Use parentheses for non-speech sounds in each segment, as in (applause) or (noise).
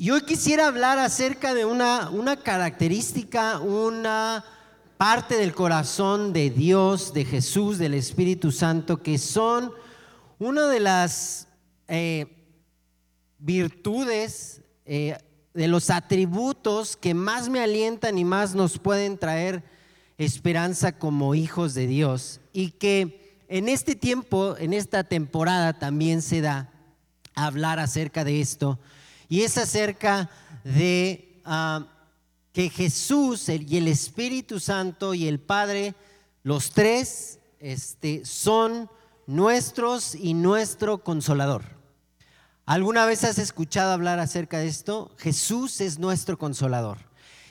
y hoy quisiera hablar acerca de una, una característica, una parte del corazón de Dios, de Jesús, del Espíritu Santo, que son una de las eh, virtudes, eh, de los atributos que más me alientan y más nos pueden traer esperanza como hijos de Dios. Y que en este tiempo, en esta temporada también se da hablar acerca de esto y es acerca de ah, que Jesús y el Espíritu Santo y el Padre, los tres, este, son nuestros y nuestro consolador. ¿Alguna vez has escuchado hablar acerca de esto? Jesús es nuestro consolador.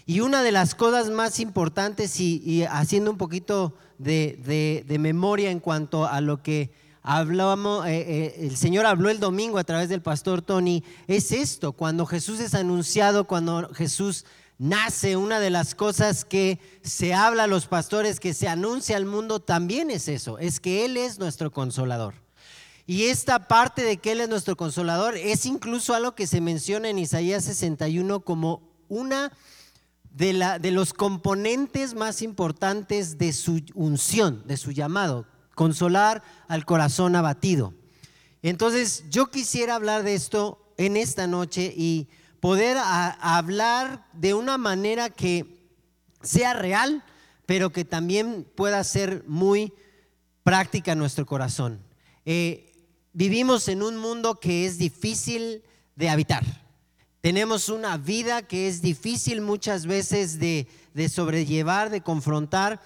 Y una de las cosas más importantes, y, haciendo un poquito de, de memoria en cuanto a lo que hablamos, eh, eh, el Señor habló el domingo a través del pastor Tony, es esto, cuando Jesús es anunciado, cuando Jesús nace, una de las cosas que se habla a los pastores, que se anuncia al mundo, también es eso, es que Él es nuestro consolador. Y esta parte de que Él es nuestro consolador es incluso algo que se menciona en Isaías 61 como una de, la, de los componentes más importantes de su unción, de su llamado consolar al corazón abatido. Entonces, yo quisiera hablar de esto en esta noche y poder hablar de una manera que sea real, pero que también pueda ser muy práctica en nuestro corazón. Eh, vivimos en un mundo que es difícil de habitar. Tenemos una vida que es difícil muchas veces de, de sobrellevar, de confrontar.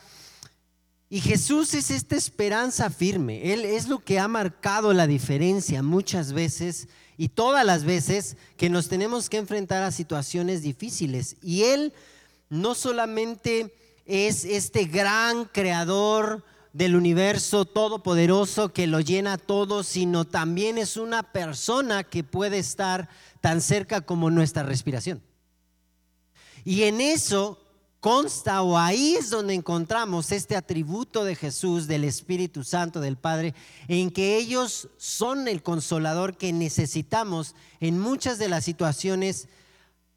Y Jesús es esta esperanza firme. Él es lo que ha marcado la diferencia muchas veces y todas las veces que nos tenemos que enfrentar a situaciones difíciles. Y Él no solamente es este gran creador del universo todopoderoso que lo llena todo, sino también es una persona que puede estar tan cerca como nuestra respiración. Y en eso consta o ahí es donde encontramos este atributo de Jesús, del Espíritu Santo, del Padre, en que ellos son el consolador que necesitamos en muchas de las situaciones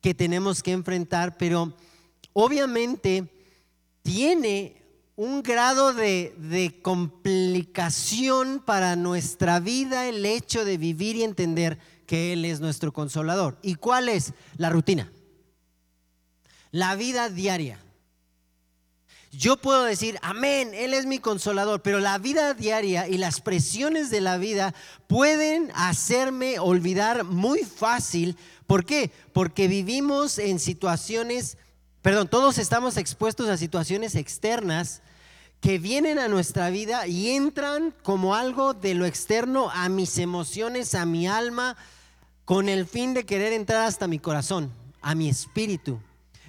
que tenemos que enfrentar, pero obviamente tiene un grado de, de complicación para nuestra vida el hecho de vivir y entender que Él es nuestro consolador. ¿Y cuál es? La rutina la vida diaria. Yo puedo decir, amén, Él es mi consolador, pero la vida diaria y las presiones de la vida pueden hacerme olvidar muy fácil. ¿Por qué? Porque vivimos en situaciones, perdón, todos estamos expuestos a situaciones externas que vienen a nuestra vida y entran como algo de lo externo a mis emociones, a mi alma, con el fin de querer entrar hasta mi corazón, a mi espíritu.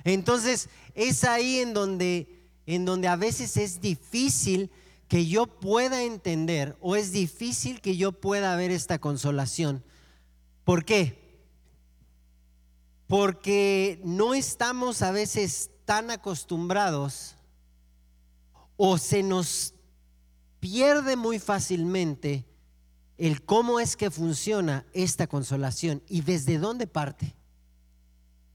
Entonces, es ahí en donde, en donde a veces es difícil que yo pueda entender o es difícil que yo pueda ver esta consolación. ¿Por qué? Porque no estamos a veces tan acostumbrados o se nos pierde muy fácilmente el cómo es que funciona esta consolación y desde dónde parte.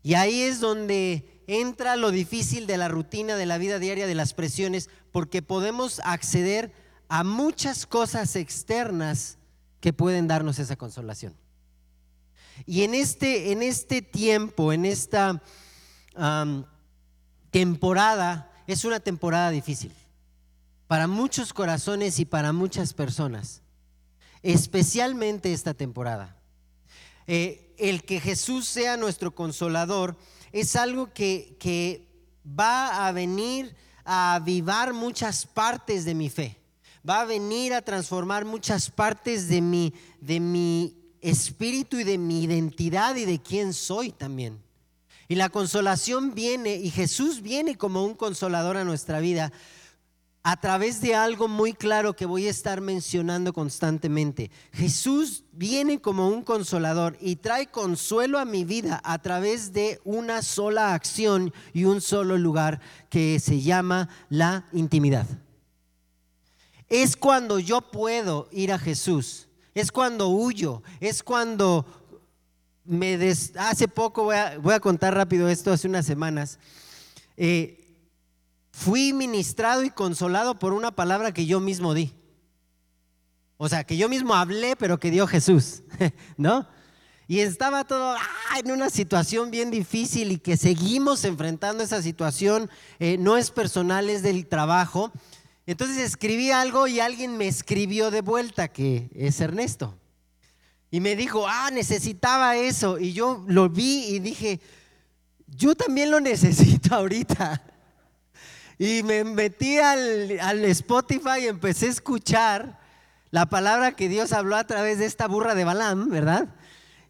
Y ahí es donde entra lo difícil de la rutina, de la vida diaria, de las presiones, porque podemos acceder a muchas cosas externas que pueden darnos esa consolación. Y en este, en este tiempo, en esta temporada, es una temporada difícil para muchos corazones y para muchas personas, especialmente esta temporada. Eh, el que Jesús sea nuestro consolador es algo que, va a venir a avivar muchas partes de mi fe. Va a venir a transformar muchas partes de mi, de mi espíritu y de mi identidad y de quién soy también. Y la consolación viene, y Jesús viene como un consolador a nuestra vida, a través de algo muy claro que voy a estar mencionando constantemente. Jesús viene como un consolador y trae consuelo a mi vida a través de una sola acción y un solo lugar que se llama la intimidad. Es cuando yo puedo ir a Jesús, es cuando huyo, es cuando me hace poco, voy a, contar rápido esto, hace unas semanas, eh, fui ministrado y consolado por una palabra que yo mismo di. O sea, que yo mismo hablé, pero que dio Jesús, (laughs) ¿no? Y estaba todo ah, en una situación bien difícil y que seguimos enfrentando esa situación, eh, no es personal, es del trabajo. Entonces escribí algo y alguien me escribió de vuelta, que es Ernesto. Y me dijo, ah, necesitaba eso. Y yo lo vi y dije, yo también lo necesito ahorita. Y me metí al, al Spotify y empecé a escuchar la palabra que Dios habló a través de esta burra de Balaam, ¿verdad?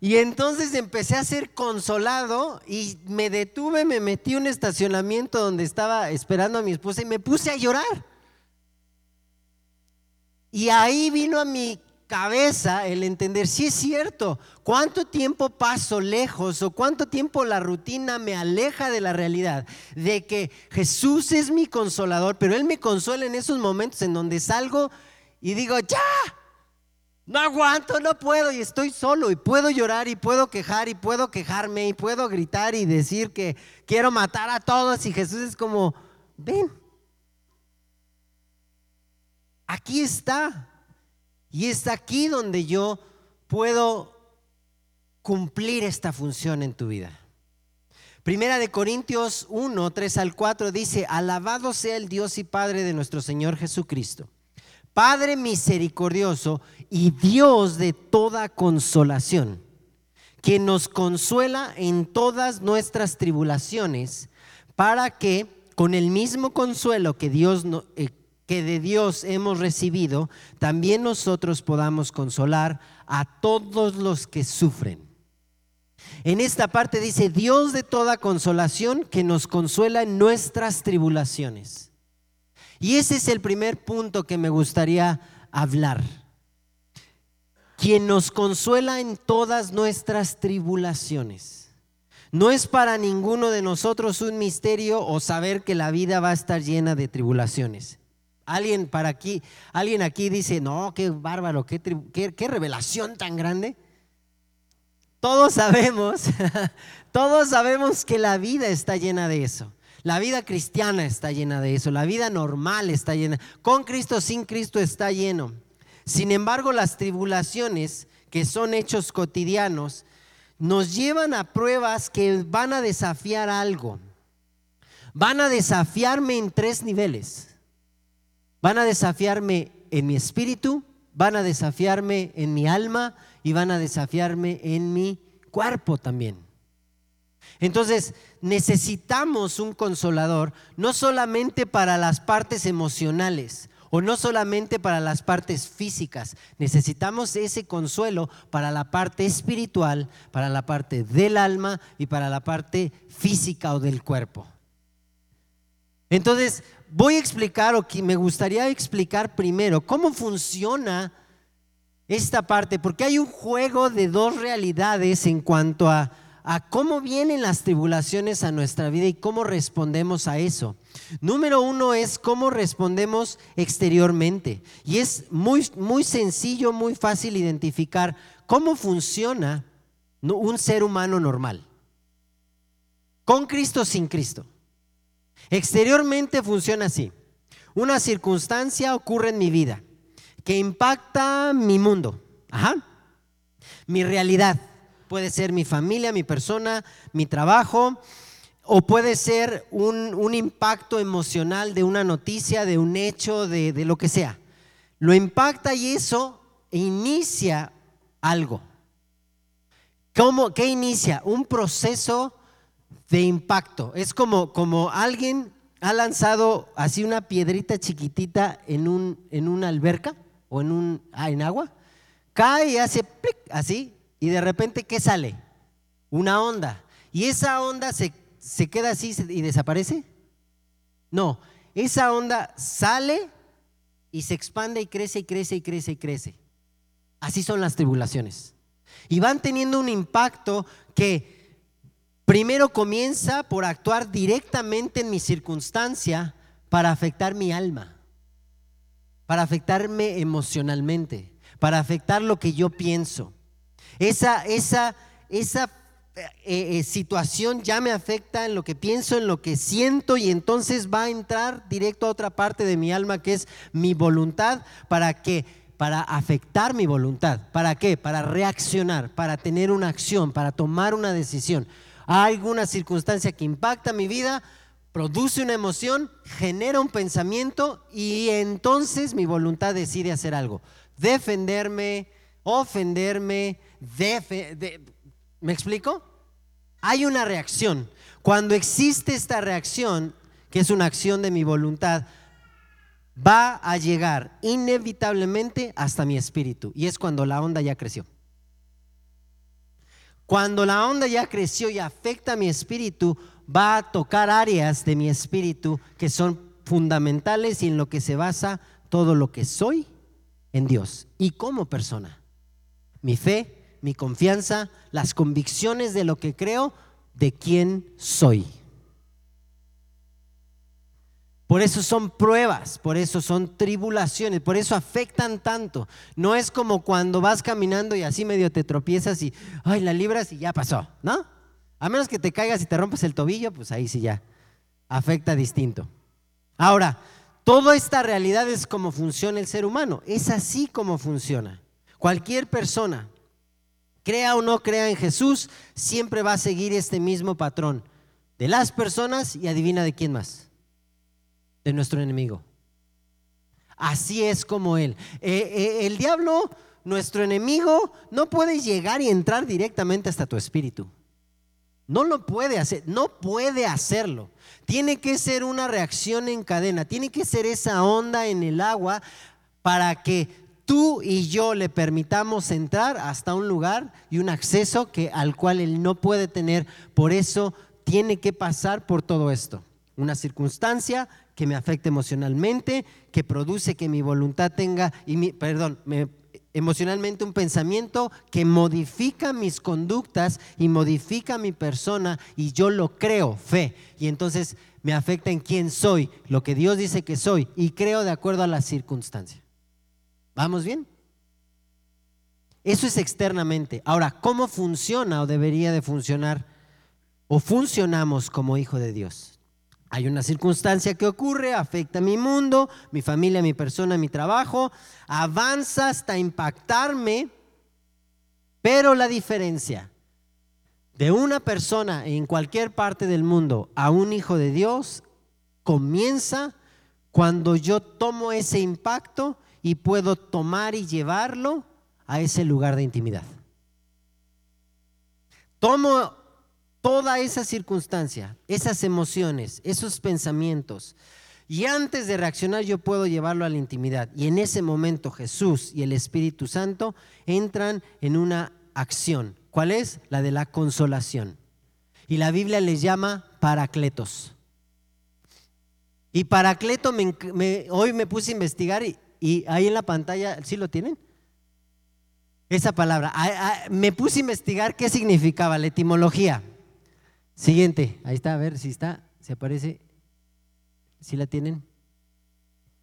Y entonces empecé a ser consolado y me detuve, me metí en un estacionamiento donde estaba esperando a mi esposa y me puse a llorar. Y ahí vino a mi cabeza el entender, si es cierto, cuánto tiempo paso lejos o cuánto tiempo la rutina me aleja de la realidad, de que Jesús es mi consolador, pero Él me consuela en esos momentos en donde salgo y digo, ya, no aguanto, no puedo y estoy solo y puedo llorar y puedo quejar y puedo quejarme y puedo gritar y decir que quiero matar a todos y Jesús es como, ven, aquí está. Y es aquí donde yo puedo cumplir esta función en tu vida. Primera de Corintios 1, 3 al 4 dice, alabado sea el Dios y Padre de nuestro Señor Jesucristo Padre misericordioso y Dios de toda consolación, que nos consuela en todas nuestras tribulaciones, para que con el mismo consuelo que Dios eh, que de Dios hemos recibido, también nosotros podamos consolar a todos los que sufren. En esta parte dice, Dios de toda consolación que nos consuela en nuestras tribulaciones y ese es el primer punto que me gustaría hablar. Quien nos consuela en todas nuestras tribulaciones. No es para ninguno de nosotros un misterio o saber que la vida va a estar llena de tribulaciones. Alguien para aquí, alguien aquí dice, no, qué bárbaro, qué, qué revelación tan grande. Todos sabemos, (laughs) todos sabemos que la vida está llena de eso. La vida cristiana está llena de eso, la vida normal está llena. Con Cristo, sin Cristo está lleno. Sin embargo, las tribulaciones, que son hechos cotidianos, nos llevan a pruebas que van a desafiar algo. Van a desafiarme en tres niveles. Van a desafiarme en mi espíritu, van a desafiarme en mi alma y van a desafiarme en mi cuerpo también. Entonces, necesitamos un consolador, no solamente para las partes emocionales o no solamente para las partes físicas, necesitamos ese consuelo para la parte espiritual, para la parte del alma y para la parte física o del cuerpo. Entonces, voy a explicar, o me gustaría explicar primero cómo funciona esta parte, porque hay un juego de dos realidades en cuanto a a cómo vienen las tribulaciones a nuestra vida y cómo respondemos a eso. Número uno es cómo respondemos exteriormente. Y es muy, muy sencillo, muy fácil identificar cómo funciona un ser humano normal. Con Cristo, sin Cristo. Exteriormente funciona así. Una circunstancia ocurre en mi vida que impacta mi mundo, ajá, mi realidad puede ser mi familia, mi persona, mi trabajo, o puede ser un, impacto emocional de una noticia, de un hecho, de, lo que sea. Lo impacta y eso inicia algo. ¿Cómo, ¿Qué inicia? Un proceso de impacto. Es como, como alguien ha lanzado así una piedrita chiquitita en, un, en una alberca o en, un, ah, en agua, cae y hace así, y de repente, ¿qué sale? Una onda. ¿Y esa onda se, se queda así y desaparece? No, esa onda sale y se expande y crece y crece y crece y crece. Así son las tribulaciones. Y van teniendo un impacto que primero comienza por actuar directamente en mi circunstancia para afectar mi alma, para afectarme emocionalmente, para afectar lo que yo pienso. Esa, esa, esa eh, eh, situación ya me afecta en lo que pienso, en lo que siento y entonces va a entrar directo a otra parte de mi alma que es mi voluntad para que para afectar mi voluntad. ¿Para qué? Para reaccionar, para tener una acción, para tomar una decisión. Hay alguna circunstancia que impacta mi vida, produce una emoción, genera un pensamiento y entonces mi voluntad decide hacer algo. Defenderme, ofenderme, ¿me explico? Hay una reacción. Cuando existe esta reacción, que es una acción de mi voluntad, va a llegar inevitablemente hasta mi espíritu. Y es cuando la onda ya creció. Cuando la onda ya creció y afecta a mi espíritu, va a tocar áreas de mi espíritu que son fundamentales y en lo que se basa todo lo que soy en Dios y como persona. Mi fe, mi confianza, las convicciones de lo que creo, de quién soy. Por eso son pruebas, por eso son tribulaciones, por eso afectan tanto. No es como cuando vas caminando y así medio te tropiezas y, ay, la libras y ya pasó, ¿no? A menos que te caigas y te rompas el tobillo, pues ahí sí ya afecta distinto. Ahora, toda esta realidad es como funciona el ser humano. Es así como funciona. Cualquier persona, crea o no crea en Jesús, siempre va a seguir este mismo patrón de las personas y adivina de quién más. De nuestro enemigo. Así es como él. Eh, eh, el diablo, nuestro enemigo, no puede llegar y entrar directamente hasta tu espíritu. No lo puede hacer, no puede hacerlo. Tiene que ser una reacción en cadena, tiene que ser esa onda en el agua para que tú y yo le permitamos entrar hasta un lugar y un acceso que al cual él no puede tener. Por eso tiene que pasar por todo esto. Una circunstancia que me afecte emocionalmente, que produce que mi voluntad tenga y mi, perdón, me emocionalmente un pensamiento que modifica mis conductas y modifica mi persona y yo lo creo, fe. Y entonces me afecta en quién soy, lo que Dios dice que soy y creo de acuerdo a la circunstancia. ¿Vamos bien? Eso es externamente. Ahora, ¿cómo funciona o debería de funcionar o funcionamos como hijo de Dios? Hay una circunstancia que ocurre, afecta mi mundo, mi familia, mi persona, mi trabajo, avanza hasta impactarme, pero la diferencia de una persona en cualquier parte del mundo a un hijo de Dios comienza cuando yo tomo ese impacto y puedo tomar y llevarlo a ese lugar de intimidad. Tomo toda esa circunstancia, esas emociones, esos pensamientos. Y antes de reaccionar yo puedo llevarlo a la intimidad. Y en ese momento Jesús y el Espíritu Santo entran en una acción. ¿Cuál es? La de la consolación. Y la Biblia les llama paracletos. Y paracleto, hoy me puse a investigar y, ahí en la pantalla, ¿sí lo tienen? Esa palabra. me puse a investigar qué significaba la etimología. Siguiente, ahí está, a ver si está, se aparece. ¿Sí la tienen?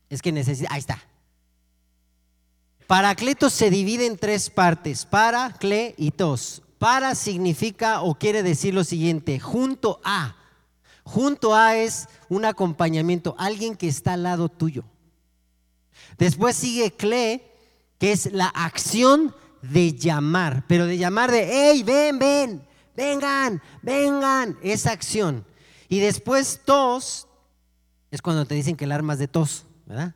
Es que necesita, ahí está. Paracletos se divide en tres partes, para, cle y tos. Para significa o quiere decir lo siguiente, junto a. Junto a es un acompañamiento, alguien que está al lado tuyo. Después sigue cle, que es la acción de llamar, pero de llamar de, hey, ven, ven, vengan, vengan, esa acción. Y después tos, es cuando te dicen que el arma es de tos, ¿verdad?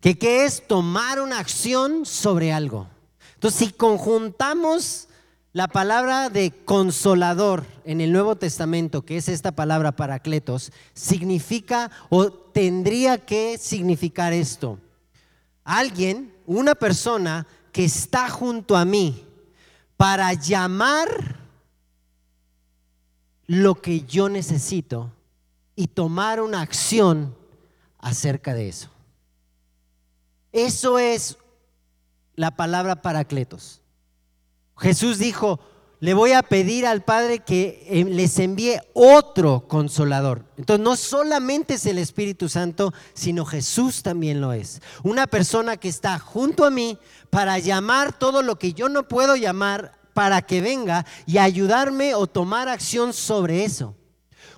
Que qué es tomar una acción sobre algo. Entonces, si conjuntamos la palabra de consolador en el Nuevo Testamento, que es esta palabra paracletos, significa o tendría que significar esto. Alguien, una persona que está junto a mí, para llamar lo que yo necesito y tomar una acción acerca de eso. Eso es la palabra paracletos. Jesús dijo, le voy a pedir al Padre que eh, les envíe otro consolador. Entonces no solamente es el Espíritu Santo, sino Jesús también lo es. Una persona que está junto a mí para llamar todo lo que yo no puedo llamar para que venga y ayudarme o tomar acción sobre eso.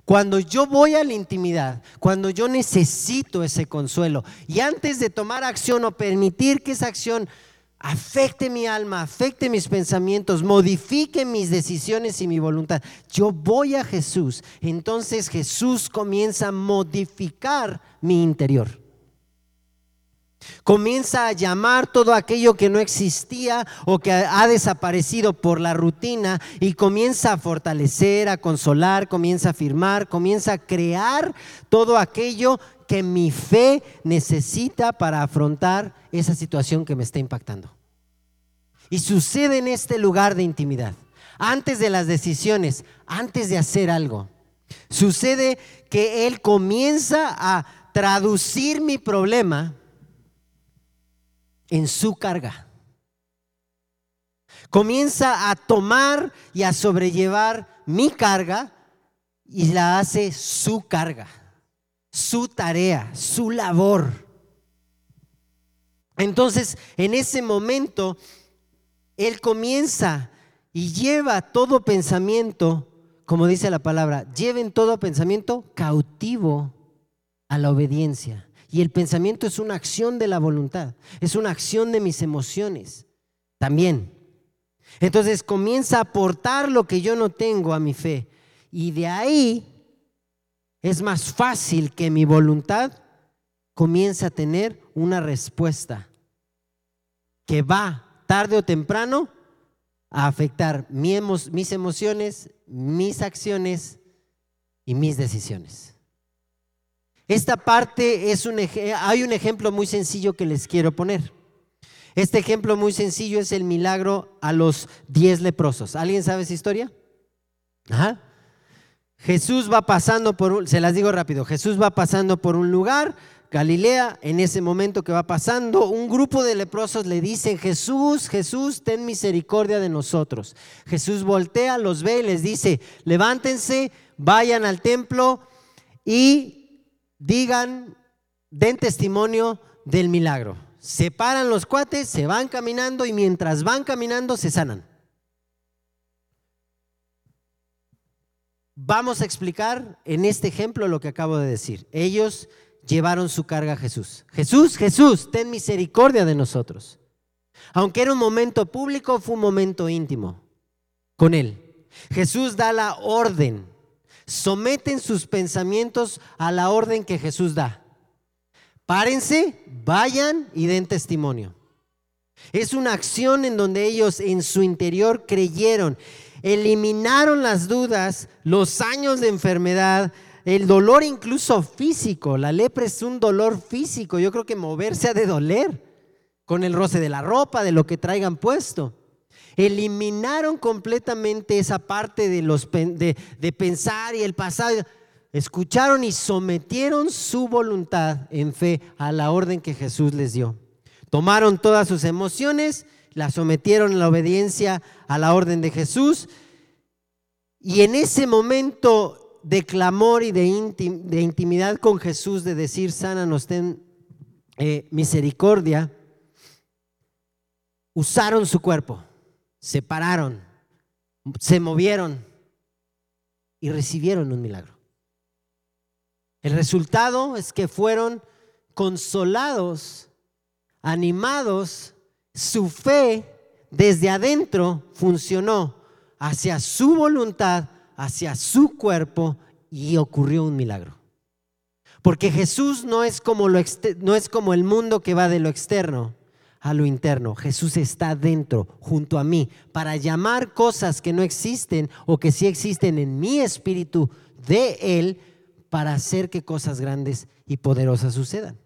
Cuando yo voy a la intimidad, cuando yo necesito ese consuelo y antes de tomar acción o permitir que esa acción afecte mi alma, afecte mis pensamientos, modifique mis decisiones y mi voluntad, yo voy a Jesús, entonces Jesús comienza a modificar mi interior. Comienza a llamar todo aquello que no existía o que ha desaparecido por la rutina y comienza a fortalecer, a consolar, comienza a afirmar, comienza a crear todo aquello que mi fe necesita para afrontar esa situación que me está impactando. Y sucede en este lugar de intimidad, antes de las decisiones, antes de hacer algo. Sucede que Él comienza a traducir mi problema en su carga. Comienza a tomar y a sobrellevar mi carga y la hace su carga, su tarea, su labor. Entonces, en ese momento, Él comienza y lleva todo pensamiento, como dice la palabra, lleven todo pensamiento cautivo a la obediencia. Y el pensamiento es una acción de la voluntad, es una acción de mis emociones también. Entonces comienza a aportar lo que yo no tengo a mi fe. Y de ahí es más fácil que mi voluntad comience a tener una respuesta que va tarde o temprano a afectar mis emociones, mis acciones y mis decisiones. Esta parte es un hay un ejemplo muy sencillo que les quiero poner. Este ejemplo muy sencillo es el milagro a los diez leprosos. ¿Alguien sabe esa historia? Jesús va pasando por un, se las digo rápido, Jesús va pasando por un lugar, Galilea, en ese momento que va pasando, un grupo de leprosos le dicen, Jesús, Jesús, ten misericordia de nosotros. Jesús voltea, los ve y les dice, levántense, vayan al templo y digan, den testimonio del milagro. Se paran los cuates, se van caminando y mientras van caminando se sanan. Vamos a explicar en este ejemplo lo que acabo de decir. Ellos llevaron su carga a Jesús. Jesús, Jesús, ten misericordia de nosotros. Aunque era un momento público, fue un momento íntimo con Él. Jesús da la orden someten sus pensamientos a la orden que Jesús da. Párense, vayan y den testimonio. Es una acción en donde ellos en su interior creyeron, eliminaron las dudas, los años de enfermedad, el dolor incluso físico. La lepra es un dolor físico. Yo creo que moverse ha de doler con el roce de la ropa, de lo que traigan puesto. Eliminaron completamente esa parte de, los, de, de pensar y el pasado. Escucharon y sometieron su voluntad en fe a la orden que Jesús les dio. Tomaron todas sus emociones, las sometieron a la obediencia a la orden de Jesús. Y en ese momento de clamor y de, intimidad con Jesús, de decir, sana, nos ten eh, misericordia, usaron su cuerpo se pararon, se movieron y recibieron un milagro. El resultado es que fueron consolados, animados, su fe desde adentro funcionó hacia su voluntad, hacia su cuerpo y ocurrió un milagro. Porque Jesús no es como, lo no es como el mundo que va de lo externo, a lo interno. Jesús está dentro, junto a mí, para llamar cosas que no existen o que sí existen en mi espíritu de Él para hacer que cosas grandes y poderosas sucedan.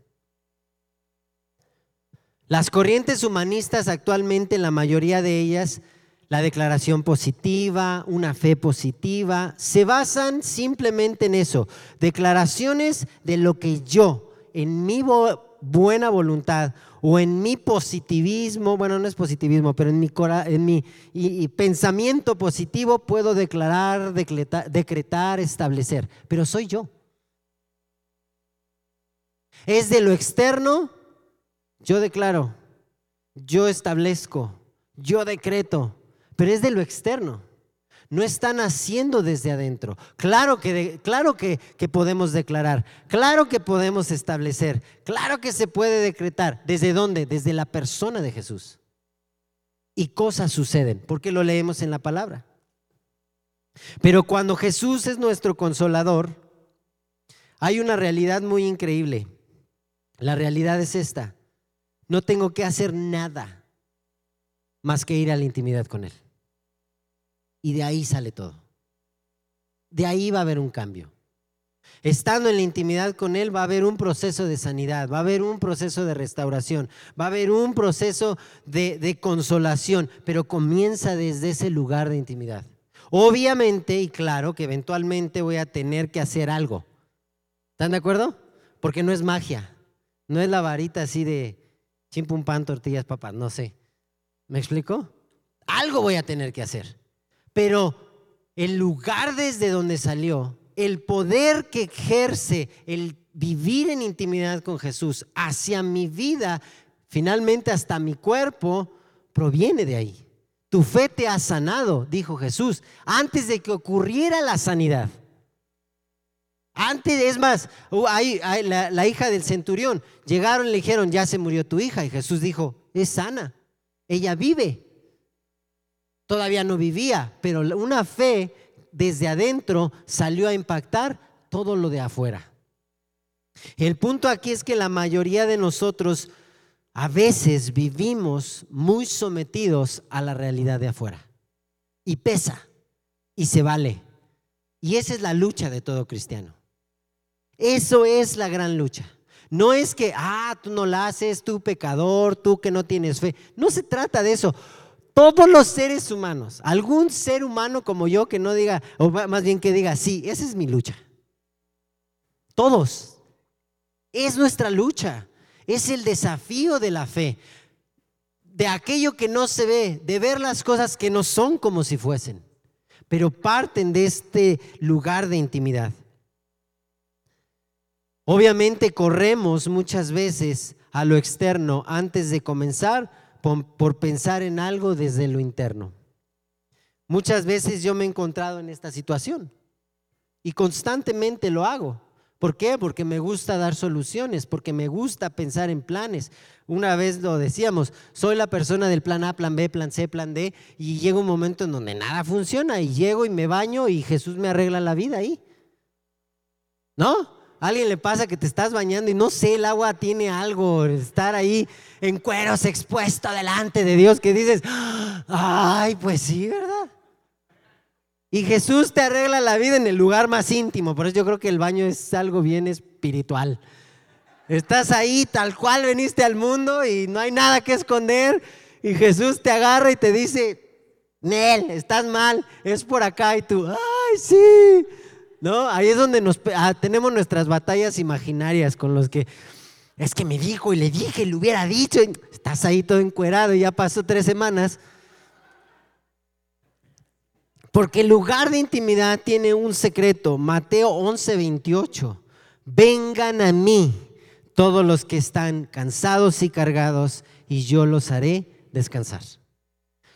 Las corrientes humanistas actualmente, la mayoría de ellas, la declaración positiva, una fe positiva, se basan simplemente en eso, declaraciones de lo que yo, en mi buena voluntad o en mi positivismo, bueno, no es positivismo, pero en mi, en mi pensamiento positivo puedo declarar, decretar, establecer, pero soy yo. Es de lo externo, yo declaro, yo establezco, yo decreto, pero es de lo externo. No están haciendo desde adentro. Claro que, claro que, podemos declarar, claro que podemos establecer, claro que se puede decretar. ¿Desde dónde? Desde la persona de Jesús. Y cosas suceden, porque lo leemos en la palabra. Pero cuando Jesús es nuestro consolador, hay una realidad muy increíble. La realidad es esta. No tengo que hacer nada más que ir a la intimidad con Él. Y de ahí sale todo. De ahí va a haber un cambio. Estando en la intimidad con Él va a haber un proceso de sanidad, va a haber un proceso de restauración, va a haber un proceso de, consolación, pero comienza desde ese lugar de intimidad. Obviamente y claro que eventualmente voy a tener que hacer algo. ¿Están de acuerdo? Porque no es magia, no es la varita así de chimpum pan, tortillas, papas, no sé. ¿Me explico? Algo voy a tener que hacer. Pero el lugar desde donde salió, el poder que ejerce el vivir en intimidad con Jesús hacia mi vida, finalmente hasta mi cuerpo, proviene de ahí. Tu fe te ha sanado, dijo Jesús, antes de que ocurriera la sanidad. Antes, es más, la, la, hija del centurión, llegaron y le dijeron, ya se murió tu hija. Y Jesús dijo, es sana, ella vive. Todavía no vivía, pero una fe desde adentro salió a impactar todo lo de afuera. El punto aquí es que la mayoría de nosotros a veces vivimos muy sometidos a la realidad de afuera. Y pesa, y se vale. Y esa es la lucha de todo cristiano. Eso es la gran lucha. No es que, ah, tú no la haces, tú pecador, tú que no tienes fe. No se trata de eso. Todos los seres humanos, algún ser humano como yo que no diga, o más bien que diga, sí, esa es mi lucha. Todos. Es nuestra lucha es el desafío de la fe, de aquello que no se ve, de ver las cosas que no son como si fuesen, pero parten de este lugar de intimidad. Obviamente corremos muchas veces a lo externo antes de comenzar por, pensar en algo desde lo interno. Muchas veces yo me he encontrado en esta situación y constantemente lo hago. ¿Por qué? Porque me gusta dar soluciones, porque me gusta pensar en planes. Una vez lo decíamos, soy la persona del plan A, plan B, plan C, plan D, y llega un momento en donde nada funciona y llego y me baño y Jesús me arregla la vida ahí. ¿No? ¿A alguien le pasa que te estás bañando y no sé, el agua tiene algo, estar ahí en cueros expuesto delante de Dios que dices, ay, pues sí, ¿verdad? Y Jesús te arregla la vida en el lugar más íntimo. Por eso yo creo que el baño es algo bien espiritual. Estás ahí tal cual veniste al mundo y no hay nada que esconder. Y Jesús te agarra y te dice, Nel, estás mal, es por acá. Y tú, ay, sí. ¿No? Ahí es donde nos, ah, tenemos nuestras batallas imaginarias con los que, es que me dijo y le dije, le hubiera dicho. estás ahí todo encuerado y ya pasó tres semanas. Porque el lugar de intimidad tiene un secreto. Mateo 11, 28. Vengan a mí todos los que están cansados y cargados y yo los haré descansar.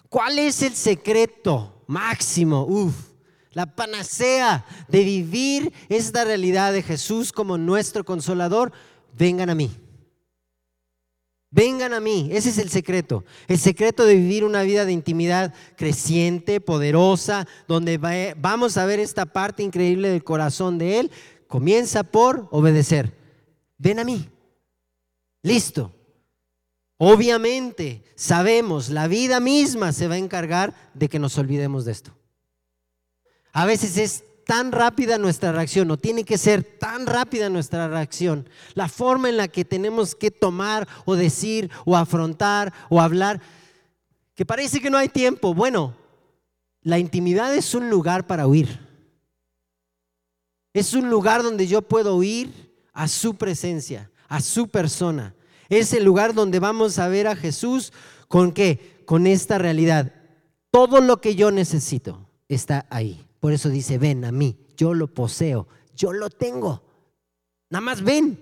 ¿Cuál es el secreto máximo? Uf, la panacea de vivir esta realidad de Jesús como nuestro consolador. Vengan a mí. Vengan a mí, ese es el secreto. El secreto de vivir una vida de intimidad creciente, poderosa, donde vamos a ver esta parte increíble del corazón de Él, comienza por obedecer. Ven a mí. Listo. Obviamente, sabemos, la vida misma se va a encargar de que nos olvidemos de esto. A veces es tan rápida nuestra reacción, o tiene que ser tan rápida nuestra reacción, la forma en la que tenemos que tomar o decir o afrontar o hablar, que parece que no hay tiempo. Bueno, la intimidad es un lugar para huir. Es un lugar donde yo puedo huir a su presencia, a su persona. Es el lugar donde vamos a ver a Jesús con qué? Con esta realidad. Todo lo que yo necesito está ahí. Por eso dice, ven a mí, yo lo poseo, yo lo tengo. Nada más ven.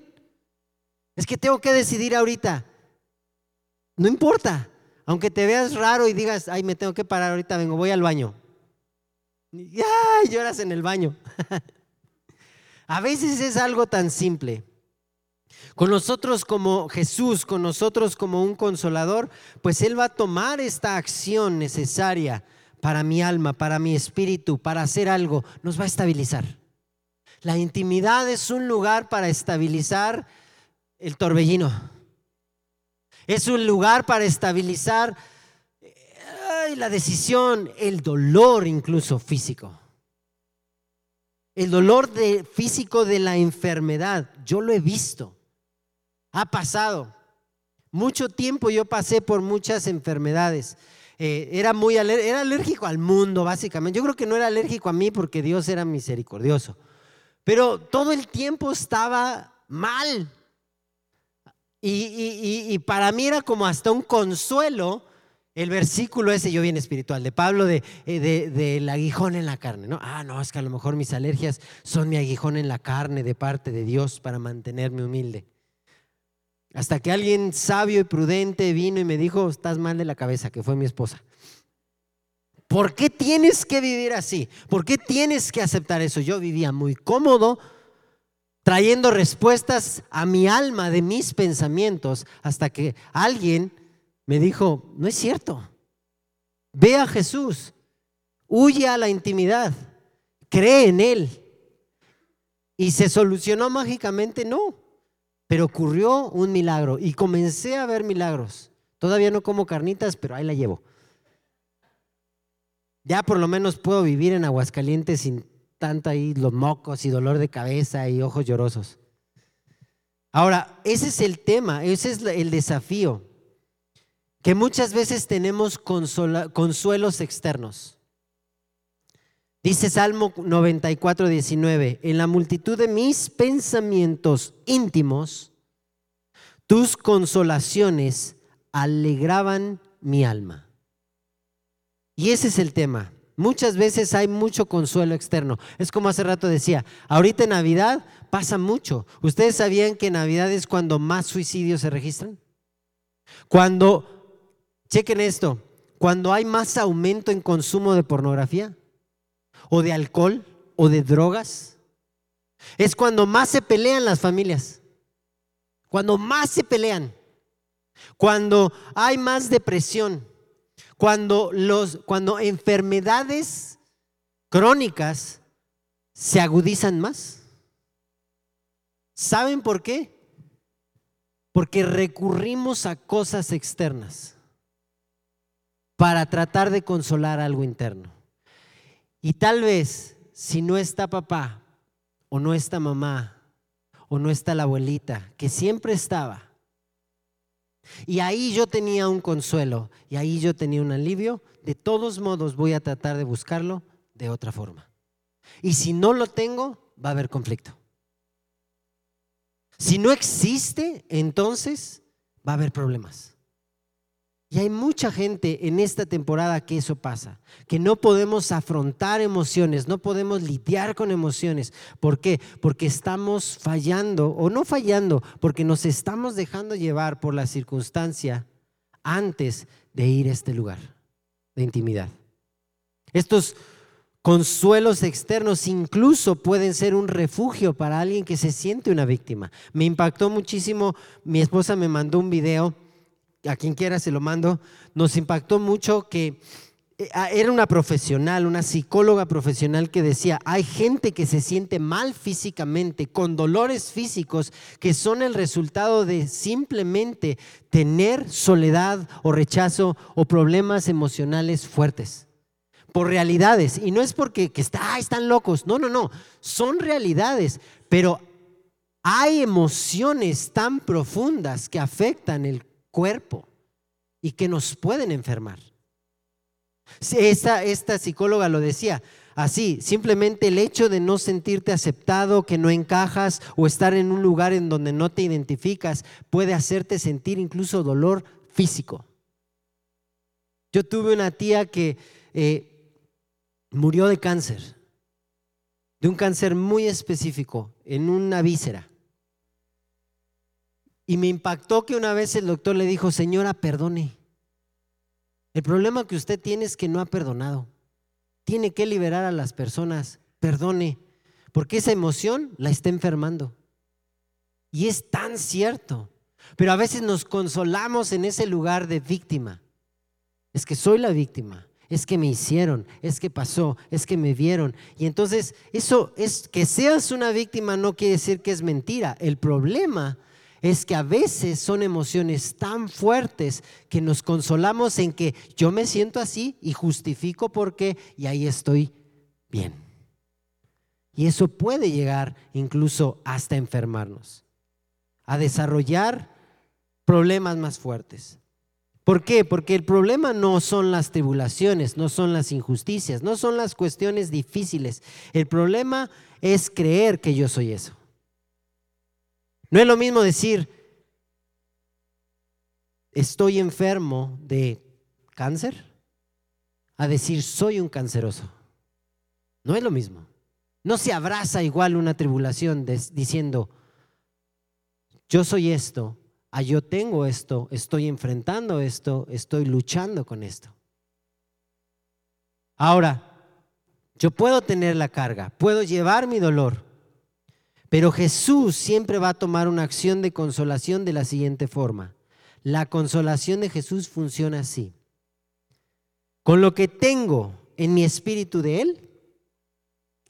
Es que tengo que decidir ahorita. No importa. Aunque te veas raro y digas, ay, me tengo que parar ahorita, vengo, voy al baño. Y ay, lloras en el baño. (laughs) A veces es algo tan simple. Con nosotros como Jesús, con nosotros como un consolador, pues Él va a tomar esta acción necesaria para mi alma, para mi espíritu, para hacer algo, nos va a estabilizar. La intimidad es un lugar para estabilizar el torbellino. Es un lugar para estabilizar la decisión, el dolor incluso físico. El dolor de, físico de la enfermedad, yo lo he visto. Ha pasado. Mucho tiempo yo pasé por muchas enfermedades. Eh, era muy era alérgico al mundo, básicamente. Yo creo que no era alérgico a mí porque Dios era misericordioso. Pero todo el tiempo estaba mal. Y, para mí era como hasta un consuelo el versículo ese, yo bien espiritual, de Pablo, de, eh, del aguijón en la carne. ¿no? Ah, no, es que a lo mejor mis alergias son mi aguijón en la carne de parte de Dios para mantenerme humilde. Hasta que alguien sabio y prudente vino y me dijo, estás mal de la cabeza, que fue mi esposa. ¿Por qué tienes que vivir así? ¿Por qué tienes que aceptar eso? Yo vivía muy cómodo, trayendo respuestas a mi alma de mis pensamientos, hasta que alguien me dijo, no es cierto. Ve a Jesús, huye a la intimidad, cree en Él. Y se solucionó mágicamente, no. Pero ocurrió un milagro y comencé a ver milagros. Todavía no como carnitas, pero ahí la llevo. Ya por lo menos puedo vivir en Aguascalientes sin tanta ahí los mocos y dolor de cabeza y ojos llorosos. Ahora, ese es el tema, ese es el desafío, que muchas veces tenemos consuelos externos. Dice Salmo 94, 19, en la multitud de mis pensamientos íntimos, tus consolaciones alegraban mi alma. Y ese es el tema. Muchas veces hay mucho consuelo externo. Es como hace rato decía, ahorita en Navidad pasa mucho. ¿Ustedes sabían que Navidad es cuando más suicidios se registran? Cuando, chequen esto, cuando hay más aumento en consumo de pornografía o de alcohol o de drogas. Es cuando más se pelean las familias. Cuando más se pelean. Cuando hay más depresión. Cuando, los, cuando enfermedades crónicas se agudizan más. ¿Saben por qué? Porque recurrimos a cosas externas para tratar de consolar algo interno. Y tal vez si no está papá o no está mamá o no está la abuelita, que siempre estaba, y ahí yo tenía un consuelo y ahí yo tenía un alivio, de todos modos voy a tratar de buscarlo de otra forma. Y si no lo tengo, va a haber conflicto. Si no existe, entonces va a haber problemas. Y hay mucha gente en esta temporada que eso pasa, que no podemos afrontar emociones, no podemos lidiar con emociones. ¿Por qué? Porque estamos fallando, o no fallando, porque nos estamos dejando llevar por la circunstancia antes de ir a este lugar de intimidad. Estos consuelos externos incluso pueden ser un refugio para alguien que se siente una víctima. Me impactó muchísimo, mi esposa me mandó un video a quien quiera se lo mando, nos impactó mucho que eh, era una profesional, una psicóloga profesional que decía, hay gente que se siente mal físicamente, con dolores físicos, que son el resultado de simplemente tener soledad o rechazo o problemas emocionales fuertes. Por realidades. Y no es porque que está, están locos. No, no, no. Son realidades. Pero hay emociones tan profundas que afectan el cuerpo y que nos pueden enfermar. Esta, esta psicóloga lo decía así, simplemente el hecho de no sentirte aceptado, que no encajas o estar en un lugar en donde no te identificas puede hacerte sentir incluso dolor físico. Yo tuve una tía que eh, murió de cáncer, de un cáncer muy específico, en una víscera. Y me impactó que una vez el doctor le dijo, señora, perdone. El problema que usted tiene es que no ha perdonado. Tiene que liberar a las personas. Perdone, porque esa emoción la está enfermando. Y es tan cierto. Pero a veces nos consolamos en ese lugar de víctima. Es que soy la víctima es que me hicieron, es que pasó, es que me vieron. Y entonces eso es que seas una víctima no quiere decir que es mentira. El problema es que a veces son emociones tan fuertes que nos consolamos en que yo me siento así y justifico por qué y ahí estoy bien. Y eso puede llegar incluso hasta enfermarnos, a desarrollar problemas más fuertes. ¿Por qué? Porque el problema no son las tribulaciones, no son las injusticias, no son las cuestiones difíciles. El problema es creer que yo soy eso. No es lo mismo decir, estoy enfermo de cáncer, a decir, soy un canceroso. No es lo mismo. No se abraza igual una tribulación diciendo, yo soy esto, ah, yo tengo esto, estoy enfrentando esto, estoy luchando con esto. Ahora, yo puedo tener la carga, puedo llevar mi dolor, pero Jesús siempre va a tomar una acción de consolación de la siguiente forma. La consolación de Jesús funciona así. Con lo que tengo en mi espíritu de Él,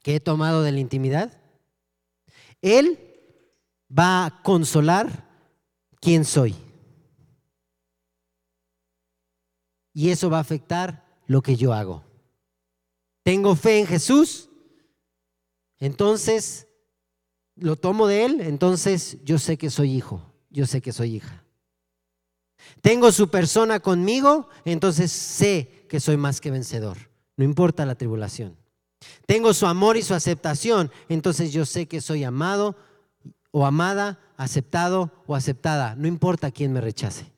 que he tomado de la intimidad, Él va a consolar quién soy. Y eso va a afectar lo que yo hago. Tengo fe en Jesús, entonces lo tomo de Él, entonces yo sé que soy hijo, yo sé que soy hija. Tengo su persona conmigo, entonces sé que soy más que vencedor, no importa la tribulación. Tengo su amor y su aceptación, entonces yo sé que soy amado o amada aceptado o aceptada, no importa quién me rechace.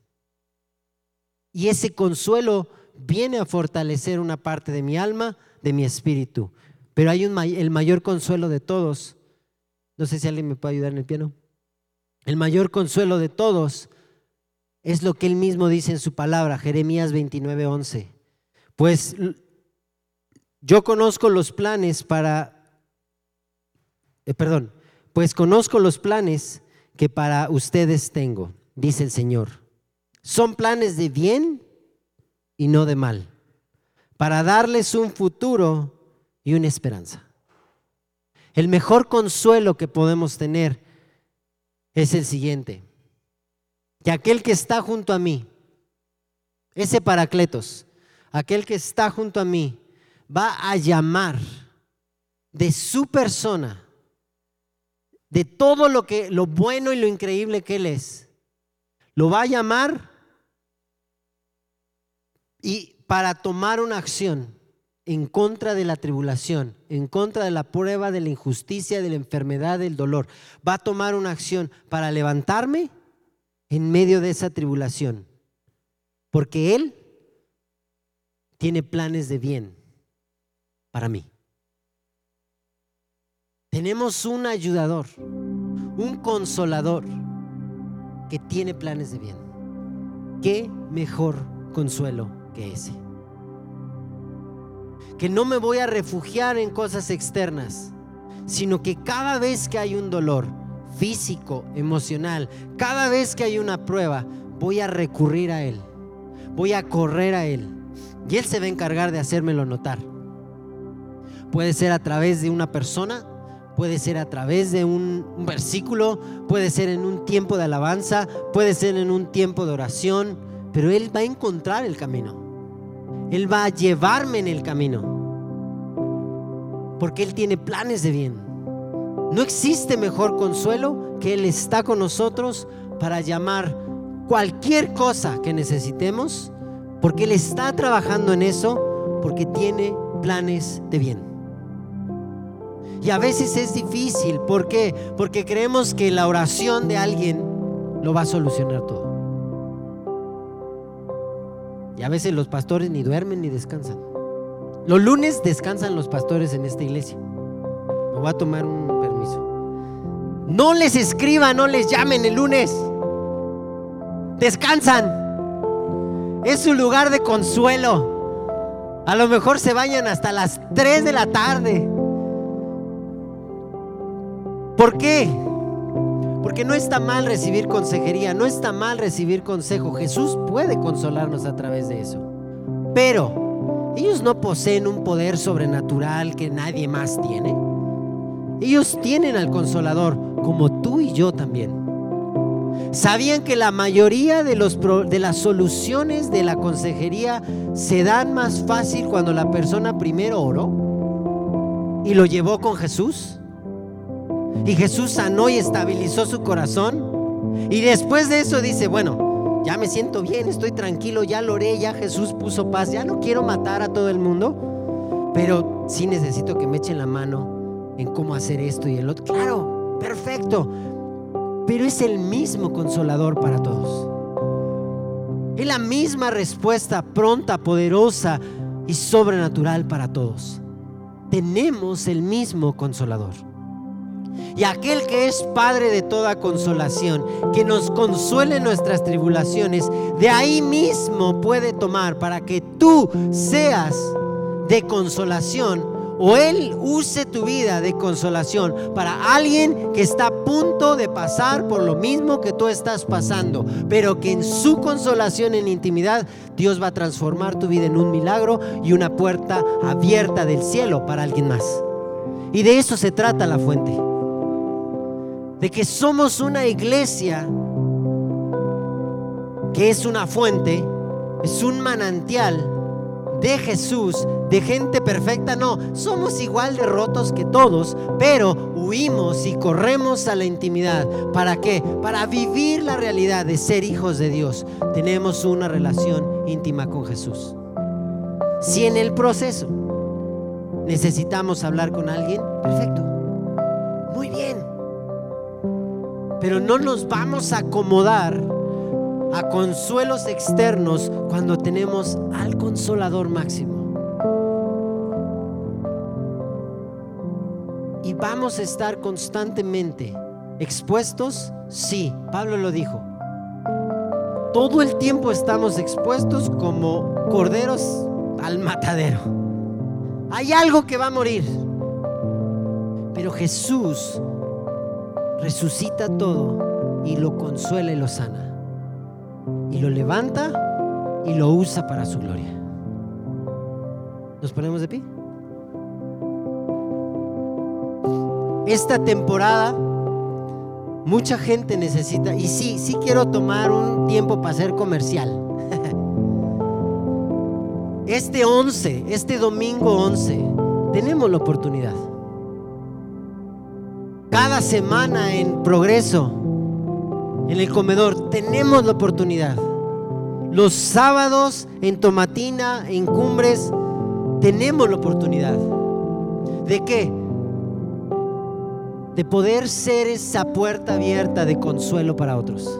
Y ese consuelo viene a fortalecer una parte de mi alma, de mi espíritu. Pero hay un, el mayor consuelo de todos. No sé si alguien me puede ayudar en el piano. El mayor consuelo de todos es lo que él mismo dice en su palabra, Jeremías 29:11. Pues yo conozco los planes para, eh, perdón, pues conozco los planes que para ustedes tengo, dice el Señor. Son planes de bien y no de mal, para darles un futuro y una esperanza. El mejor consuelo que podemos tener es el siguiente, que aquel que está junto a mí, ese paracletos, aquel que está junto a mí, va a llamar de su persona de todo lo que lo bueno y lo increíble que él es. Lo va a llamar y para tomar una acción en contra de la tribulación, en contra de la prueba de la injusticia, de la enfermedad, del dolor. Va a tomar una acción para levantarme en medio de esa tribulación. Porque Él tiene planes de bien para mí. Tenemos un ayudador, un consolador que tiene planes de bien. ¿Qué mejor consuelo que ese? Que no me voy a refugiar en cosas externas, sino que cada vez que hay un dolor físico, emocional, cada vez que hay una prueba, voy a recurrir a Él, voy a correr a Él. Y Él se va a encargar de hacérmelo notar. Puede ser a través de una persona, Puede ser a través de un, versículo, puede ser en un tiempo de alabanza, puede ser en un tiempo de oración, pero Él va a encontrar el camino. Él va a llevarme en el camino. Porque Él tiene planes de bien. No existe mejor consuelo que Él está con nosotros para llamar cualquier cosa que necesitemos, porque Él está trabajando en eso, porque tiene planes de bien. Y a veces es difícil. ¿Por qué? Porque creemos que la oración de alguien lo va a solucionar todo. Y a veces los pastores ni duermen ni descansan. Los lunes descansan los pastores en esta iglesia. Me voy a tomar un permiso. No les escriban, no les llamen el lunes. Descansan. Es su lugar de consuelo. A lo mejor se bañan hasta las 3 de la tarde. ¿Por qué? Porque no está mal recibir consejería, no está mal recibir consejo. Jesús puede consolarnos a través de eso. Pero ellos no poseen un poder sobrenatural que nadie más tiene. Ellos tienen al consolador, como tú y yo también. ¿Sabían que la mayoría de, las soluciones de la consejería se dan más fácil cuando la persona primero oró y lo llevó con Jesús? Y Jesús sanó y estabilizó su corazón. Y después de eso dice, bueno, ya me siento bien, estoy tranquilo, ya lo oré, ya Jesús puso paz, ya no quiero matar a todo el mundo, pero sí necesito que me echen la mano en cómo hacer esto y el otro. Claro, perfecto, pero es el mismo consolador para todos. Es la misma respuesta pronta, poderosa y sobrenatural para todos. Tenemos el mismo consolador. Y aquel que es Padre de toda consolación, que nos consuele nuestras tribulaciones, de ahí mismo puede tomar para que tú seas de consolación o Él use tu vida de consolación para alguien que está a punto de pasar por lo mismo que tú estás pasando, pero que en su consolación en intimidad Dios va a transformar tu vida en un milagro y una puerta abierta del cielo para alguien más. Y de eso se trata la fuente de que somos una iglesia que es una fuente, es un manantial de Jesús, de gente perfecta. No, somos igual de rotos que todos, pero huimos y corremos a la intimidad. ¿Para qué? Para vivir la realidad de ser hijos de Dios. Tenemos una relación íntima con Jesús. Si en el proceso necesitamos hablar con alguien, perfecto. Muy bien. Pero no nos vamos a acomodar a consuelos externos cuando tenemos al consolador máximo. Y vamos a estar constantemente expuestos, sí, Pablo lo dijo. Todo el tiempo estamos expuestos como corderos al matadero. Hay algo que va a morir. Pero Jesús resucita todo y lo consuela y lo sana. Y lo levanta y lo usa para su gloria. ¿Nos ponemos de pie? Esta temporada mucha gente necesita, y sí, sí quiero tomar un tiempo para ser comercial. (laughs) Este 11, este domingo 11, tenemos la oportunidad cada semana en progreso, en el comedor, tenemos la oportunidad. Los sábados en Tomatina, en Cumbres, tenemos la oportunidad. ¿De qué? De poder ser esa puerta abierta de consuelo para otros.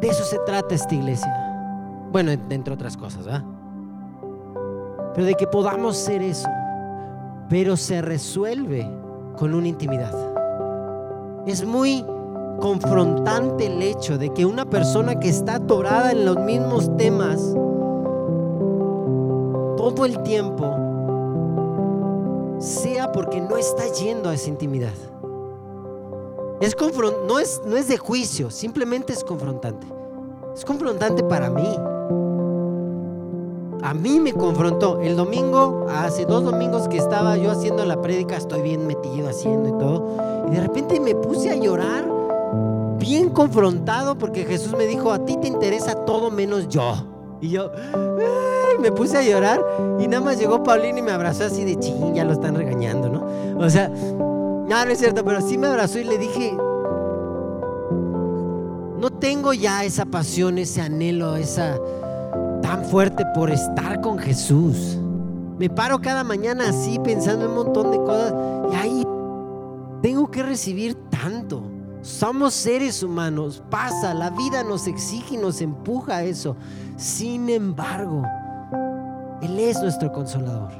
De eso se trata esta iglesia. Bueno, entre otras cosas. Pero de que podamos ser eso. Pero se resuelve con una intimidad. Es muy confrontante el hecho de que una persona que está atorada en los mismos temas todo el tiempo sea porque no está yendo a esa intimidad. No es de juicio, simplemente es confrontante. Es confrontante para mí a mí me confrontó. El domingo, hace dos domingos que estaba yo haciendo la prédica, estoy bien metido haciendo y todo. Y de repente me puse a llorar, bien confrontado, porque Jesús me dijo, a ti te interesa todo menos yo. Y yo me puse a llorar y nada más llegó Paulina y me abrazó así de ching, ya lo están regañando, ¿no? O sea, no, no es cierto, pero sí me abrazó y le dije, no tengo ya esa pasión, ese anhelo, esa tan fuerte por estar con Jesús. Me paro cada mañana así pensando en un montón de cosas y ahí tengo que recibir tanto. Somos seres humanos, pasa, la vida nos exige y nos empuja a eso. Sin embargo, Él es nuestro consolador.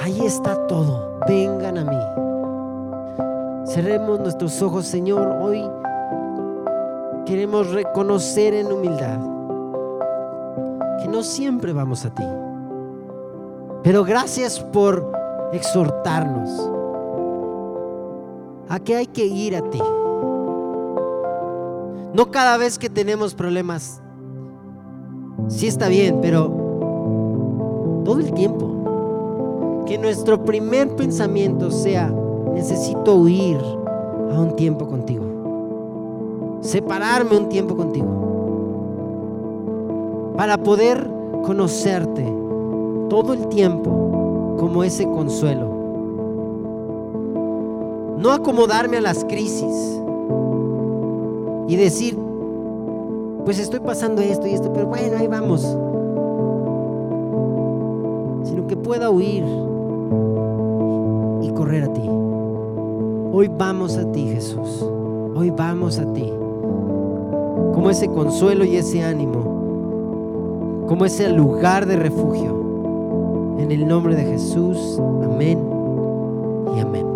Ahí está todo. Vengan a mí. Cerremos nuestros ojos, Señor. Hoy queremos reconocer en humildad que no siempre vamos a ti. Pero gracias por exhortarnos a que hay que ir a ti. No cada vez que tenemos problemas, sí está bien, pero todo el tiempo. Que nuestro primer pensamiento sea, necesito huir a un tiempo contigo. Separarme un tiempo contigo. Para poder conocerte todo el tiempo como ese consuelo. No acomodarme a las crisis y decir, pues estoy pasando esto y esto, pero bueno, ahí vamos. Sino que pueda huir y correr a ti. Hoy vamos a ti, Jesús. Hoy vamos a ti. Como ese consuelo y ese ánimo. Como ese lugar de refugio. En el nombre de Jesús. Amén y amén.